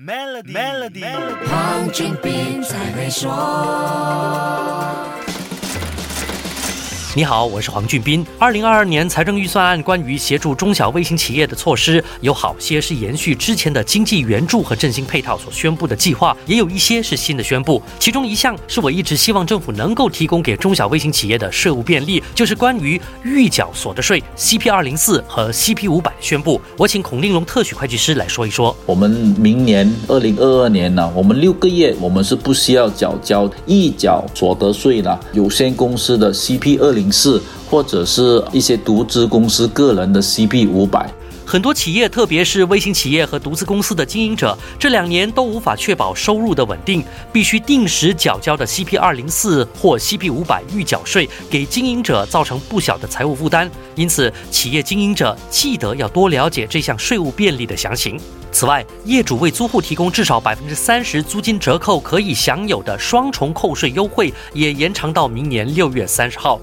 Melody，Melody，黄俊斌才会说。你好，我是黄俊斌。二零二二年财政预算案关于协助中小微型企业的措施，有好些是延续之前的经济援助和振兴配套所宣布的计划，也有一些是新的宣布。其中一项是我一直希望政府能够提供给中小微型企业的税务便利，就是关于预缴所得税 CP 二零四和 CP 五百宣布。我请孔令龙特许会计师来说一说。我们明年二零二二年呢，我们六个月我们是不需要缴交预缴所得税了。有限公司的 CP 二零。是，或者是一些独资公司个人的 CP 五百，很多企业，特别是微型企业和独资公司的经营者，这两年都无法确保收入的稳定，必须定时缴交的 CP 二零四或 CP 五百预缴税，给经营者造成不小的财务负担。因此，企业经营者记得要多了解这项税务便利的详情。此外，业主为租户提供至少百分之三十租金折扣可以享有的双重扣税优惠，也延长到明年六月三十号。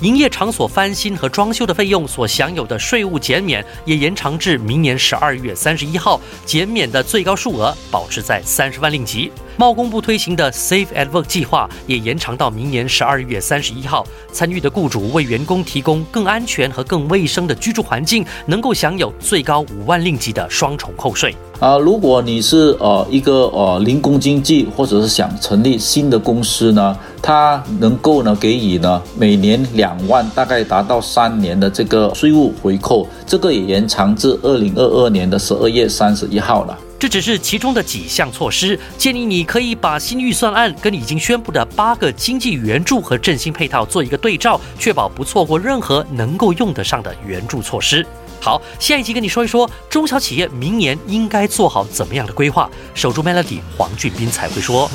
营业场所翻新和装修的费用所享有的税务减免也延长至明年十二月三十一号，减免的最高数额保持在三十万令吉。贸工部推行的 Safe at Work 计划也延长到明年十二月三十一号。参与的雇主为员工提供更安全和更卫生的居住环境，能够享有最高五万令吉的双重扣税。啊，如果你是呃一个呃零工经济，或者是想成立新的公司呢，它能够呢给予呢每年两万，大概达到三年的这个税务回扣，这个也延长至二零二二年的十二月三十一号了。这只是其中的几项措施，建议你可以把新预算案跟已经宣布的八个经济援助和振兴配套做一个对照，确保不错过任何能够用得上的援助措施。好，下一集跟你说一说中小企业明年应该做好怎么样的规划。守住 Melody，黄俊斌才会说。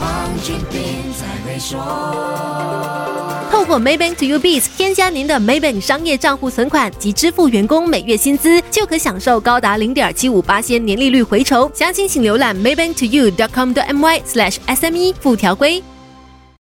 透过 Maybank to UBS 添加您的 Maybank 商业账户存款及支付员工每月薪资，就可享受高达零点七五八仙年利率回酬。详情请浏览 Maybank to You dot com 的 my slash SME 附条规。